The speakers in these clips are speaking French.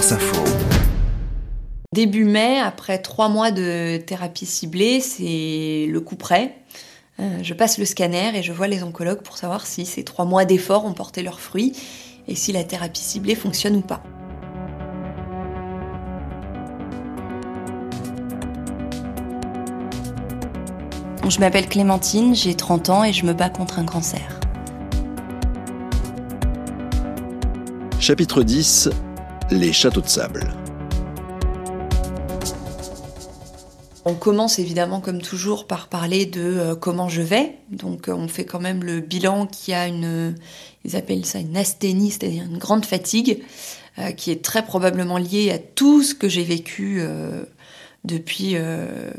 Info. Début mai, après trois mois de thérapie ciblée, c'est le coup près. Euh, je passe le scanner et je vois les oncologues pour savoir si ces trois mois d'efforts ont porté leurs fruits et si la thérapie ciblée fonctionne ou pas. Je m'appelle Clémentine, j'ai 30 ans et je me bats contre un cancer. Chapitre 10 Les châteaux de sable. On commence évidemment comme toujours par parler de euh, comment je vais. Donc euh, on fait quand même le bilan qui a une, ils appellent ça une asthénie, c'est-à-dire une grande fatigue, euh, qui est très probablement liée à tout ce que j'ai vécu depuis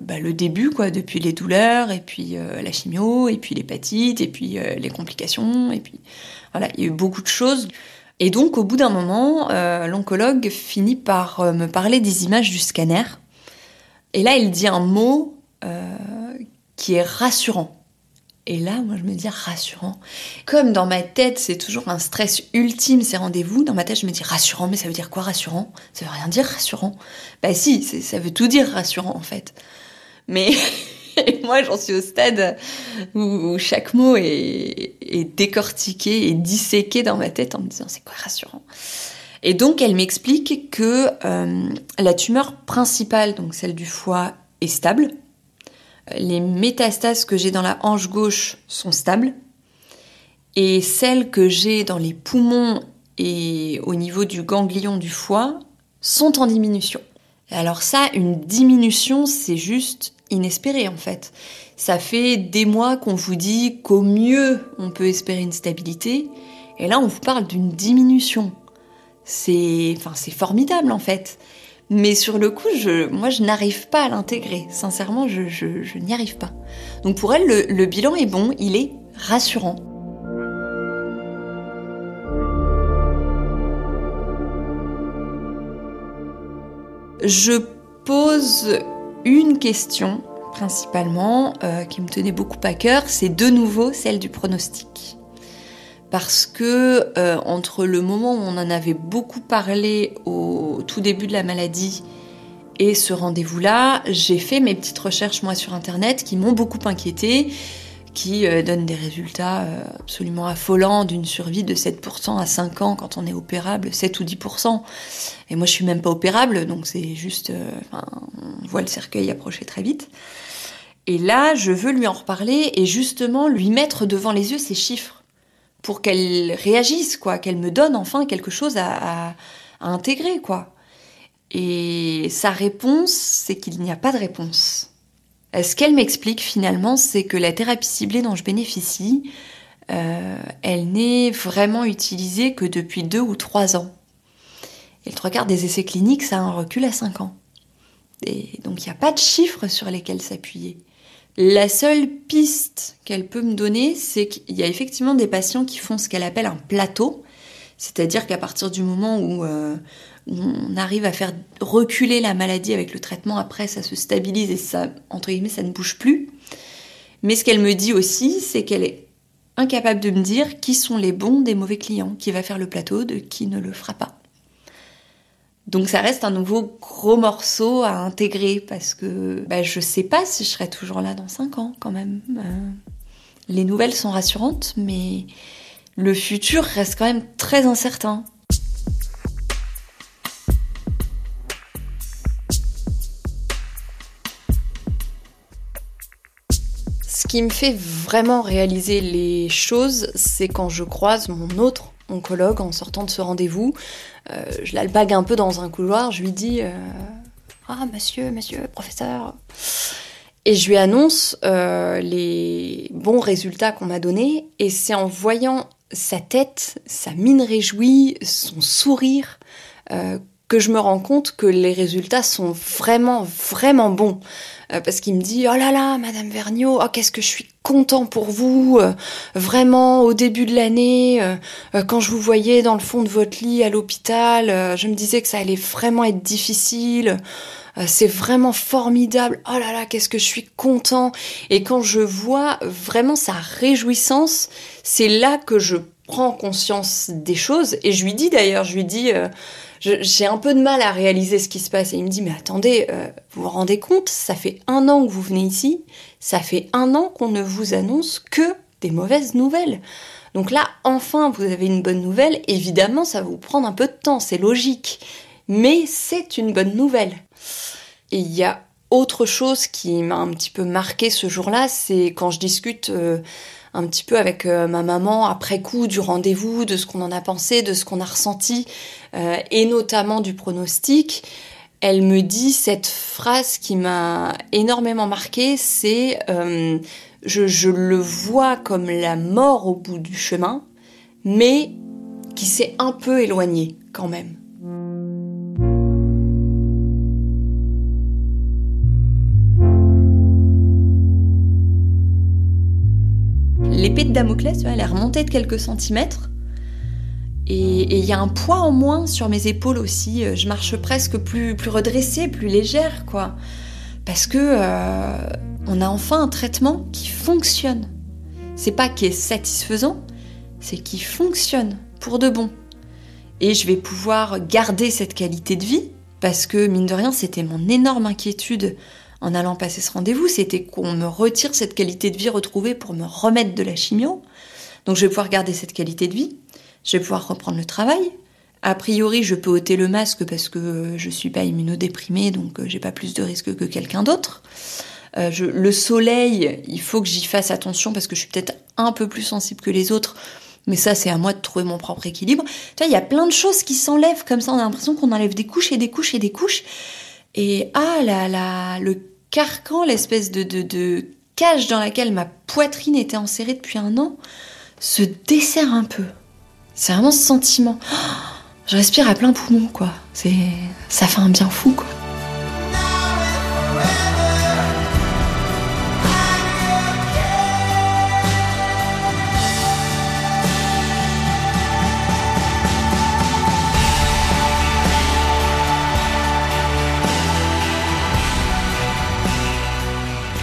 bah, le début, quoi, depuis les douleurs, et puis la chimio, et puis l'hépatite, et puis les complications, et puis voilà, il y a eu beaucoup de choses. Et donc au bout d'un moment, l'oncologue finit par me parler des images du scanner et là, il dit un mot euh, qui est rassurant. Et là, moi, je me dis rassurant. Comme dans ma tête, c'est toujours un stress ultime, ces rendez-vous, dans ma tête, je me dis rassurant, mais ça veut dire quoi rassurant? Ça veut rien dire rassurant? Bah si, ça veut tout dire rassurant, en fait. Mais moi, j'en suis au stade où, chaque mot est, est, décortiqué et disséqué dans ma tête en me disant c'est quoi rassurant et donc elle m'explique que euh, la tumeur principale, donc celle du foie, est stable. Les métastases que j'ai dans la hanche gauche sont stables. Et celles que j'ai dans les poumons et au niveau du ganglion du foie sont en diminution. Alors ça, une diminution, c'est juste inespéré en fait. Ça fait des mois qu'on vous dit qu'au mieux on peut espérer une stabilité, et là on vous parle d'une diminution c'est enfin formidable en fait. Mais sur le coup, je, moi, je n'arrive pas à l'intégrer. Sincèrement, je, je, n'y arrive pas. Donc pour elle, le, le bilan est bon, il est rassurant. Je pose une question principalement euh, qui me tenait beaucoup à cœur, c'est de nouveau celle du pronostic parce que euh, entre le moment où on en avait beaucoup parlé au tout début de la maladie et ce rendez-vous-là, j'ai fait mes petites recherches moi sur internet qui m'ont beaucoup inquiété, qui euh, donnent des résultats absolument affolants d'une survie de 7% à 5 ans quand on est opérable, 7 ou 10%. Et moi je suis même pas opérable, donc c'est juste, on voit le cercueil approcher très vite. Et là, je veux lui en reparler et justement lui mettre devant les yeux ces chiffres pour qu'elle réagisse, quoi, qu'elle me donne enfin quelque chose à, intégrer, quoi. Et sa réponse, c'est qu'il n'y a pas de réponse. Euh, ce qu'elle m'explique finalement, c'est que la thérapie ciblée dont je bénéficie, euh, elle n'est vraiment utilisée que depuis deux ou trois ans. Et le trois quarts des essais cliniques, ça a un recul à cinq ans. Donc il n'y a pas de chiffres sur lesquels s'appuyer. La seule piste qu'elle peut me donner, c'est qu'il y a effectivement des patients qui font ce qu'elle appelle un plateau, c'est-à-dire qu'à partir du moment où, euh, on arrive à faire reculer la maladie avec le traitement, après ça se stabilise et ça, entre guillemets, ça ne bouge plus. Mais ce qu'elle me dit aussi, c'est qu'elle est incapable de me dire qui sont les bons des mauvais clients, qui va faire le plateau, de qui ne le fera pas. Donc ça reste un nouveau gros morceau à intégrer parce que bah, je sais pas si je serai toujours là dans 5 ans quand même. Euh, les nouvelles sont rassurantes, mais le futur reste quand même très incertain. Ce qui me fait vraiment réaliser les choses, c'est quand je croise mon autre oncologue en sortant de ce rendez-vous. Euh, je l'albague un peu dans un couloir, je lui dis euh, Ah, monsieur, monsieur, professeur. Et je lui annonce euh, les bons résultats qu'on m'a donnés. Et c'est en voyant sa tête, sa mine réjouie, son sourire, que je me rends compte que les résultats sont vraiment, vraiment bons. Euh, parce qu'il me dit oh là là Madame Vergniaud oh qu'est-ce que je suis content pour vous euh, vraiment au début de l'année euh, quand je vous voyais dans le fond de votre lit à l'hôpital je me disais que ça allait vraiment être difficile c'est vraiment formidable. Oh là là, qu'est-ce que je suis content. Et quand je vois vraiment sa réjouissance, c'est là que je conscience des choses et je lui dis d'ailleurs, je lui dis, euh, j'ai un peu de mal à réaliser ce qui se passe et il me dit mais attendez, euh, vous vous rendez compte, ça fait un an que vous venez ici, ça fait un an qu'on ne vous annonce que des mauvaises nouvelles. Donc là, enfin, vous avez une bonne nouvelle. Évidemment, ça va vous prendre un peu de temps, c'est logique. Mais c'est une bonne nouvelle. Et il y a autre chose qui m'a un petit peu marqué ce jour-là, c'est quand je discute euh, un petit peu avec euh, ma maman après coup du rendez-vous, de ce qu'on en a pensé, de ce qu'on a ressenti, euh, et notamment du pronostic. Elle me dit cette phrase qui m'a énormément marqué, c'est je, le vois comme la mort au bout du chemin, mais qui s'est un peu éloigné quand même. L'épée de Damoclès, elle est remontée de quelques centimètres. Et il y a un poids en moins sur mes épaules aussi. Je marche presque plus, plus redressée, plus légère, quoi. Parce que euh, on a enfin un traitement qui fonctionne. C'est pas qui est satisfaisant, c'est qui fonctionne pour de bon. Et je vais pouvoir garder cette qualité de vie parce que mine de rien, c'était mon énorme inquiétude en allant passer ce rendez-vous, c'était qu'on me retire cette qualité de vie retrouvée pour me remettre de la chimio. Donc je vais pouvoir garder cette qualité de vie, je vais pouvoir reprendre le travail. A priori, je peux ôter le masque parce que je suis pas immunodéprimée, donc euh, j'ai pas plus de risques que quelqu'un d'autre. Euh, le soleil, il faut que j'y fasse attention parce que je suis peut-être un peu plus sensible que les autres. Mais ça, c'est à moi de trouver mon propre équilibre. Tu vois, il y a plein de choses qui s'enlèvent comme ça. On a l'impression qu'on enlève des couches et des couches et des couches. Et ah là là, le carcan, l'espèce de, cage dans laquelle ma poitrine était enserrée depuis un an, se desserre un peu. C'est vraiment ce sentiment. je respire à plein poumon, quoi. C'est, ça fait un bien fou, quoi.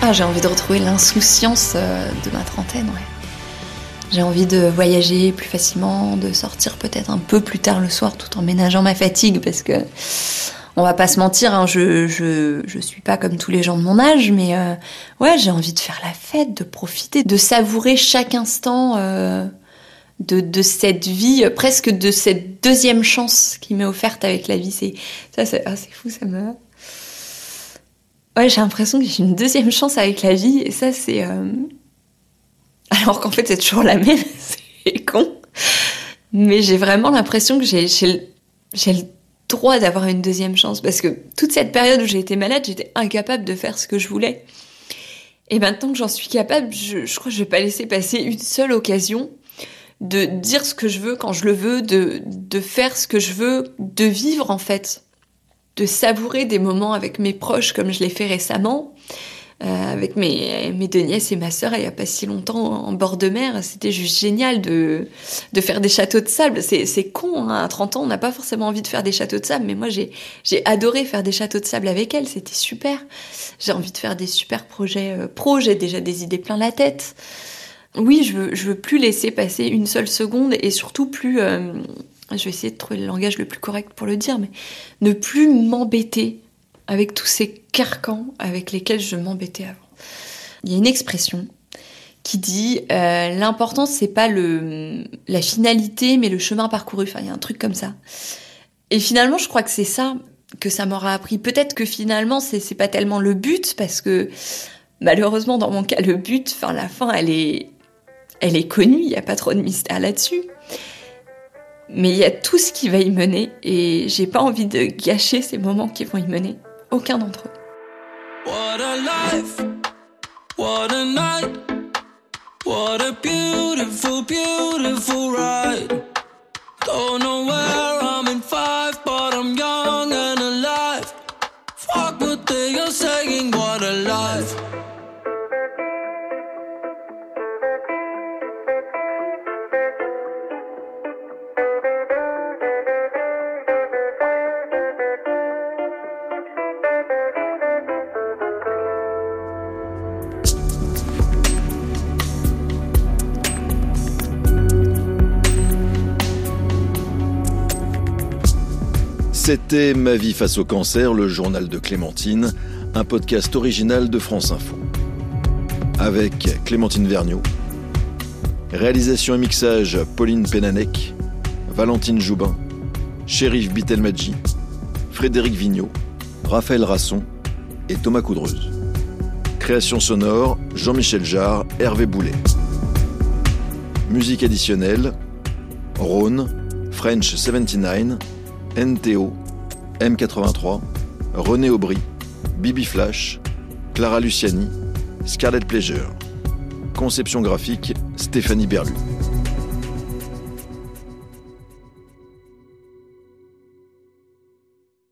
Ah, j'ai envie de retrouver l'insouciance euh, de ma trentaine. J'ai envie de voyager plus facilement, de sortir peut-être un peu plus tard le soir tout en ménageant ma fatigue parce que on va pas se mentir, hein, je, je, je suis pas comme tous les gens de mon âge, mais euh, ouais, j'ai envie de faire la fête, de profiter, de savourer chaque instant euh, de, de, cette vie, presque de cette deuxième chance qui m'est offerte avec la vie. C'est ça, c'est ah, fou, ça me ouais, j'ai l'impression que j'ai une deuxième chance avec la vie, et ça, c'est. Euh, alors qu'en fait, c'est toujours la même, c'est con. Mais j'ai vraiment l'impression que j'ai, j'ai, le droit d'avoir une deuxième chance, parce que toute cette période où j'ai été malade, j'étais incapable de faire ce que je voulais. Et maintenant que j'en suis capable, je, crois que je vais pas laisser passer une seule occasion de dire ce que je veux quand je le veux, de, de faire ce que je veux, de vivre en fait de savourer des moments avec mes proches comme je l'ai fait récemment. Euh, avec mes, mes deux nièces et ma sœur il n'y a pas si longtemps en bord de mer. C'était juste génial de, de faire des châteaux de sable. C'est con, hein. à 30 ans, on n'a pas forcément envie de faire des châteaux de sable, mais moi j'ai adoré faire des châteaux de sable avec elles, c'était super. J'ai envie de faire des super projets euh, pro, j'ai déjà des idées plein la tête. Oui, je veux, je veux plus laisser passer une seule seconde et surtout plus... Euh, je vais essayer de trouver le langage le plus correct pour le dire, mais ne plus m'embêter avec tous ces carcans avec lesquels je m'embêtais avant. Il y a une expression qui dit euh, l'important c'est pas le la finalité mais le chemin parcouru. Enfin, il y a un truc comme ça. Et finalement, je crois que c'est ça que ça m'aura appris. Peut-être que finalement, c'est c'est pas tellement le but parce que malheureusement dans mon cas, le but, enfin la fin, elle est elle est connue. Il n'y a pas trop de mystère là-dessus. Mais il y a tout ce qui va y mener et j'ai pas envie de gâcher ces moments qui vont y mener. Aucun d'entre eux. What a life, what a night, what a beautiful, beautiful ride. C'était Ma vie face au cancer, le journal de Clémentine, un podcast original de France Info. Avec Clémentine Vergniaud, réalisation et mixage Pauline Pénanec, Valentine Joubin, Shérif Bitelmadji, Frédéric Vigneault, Raphaël Rasson et Thomas Coudreuse. Création sonore, Jean-Michel Jarre, Hervé Boulet. Musique additionnelle, Rhône, French 79, NTO, M83, René Aubry, Bibi Flash, Clara Luciani, Scarlet Pleasure. Conception graphique, Stéphanie Berlu.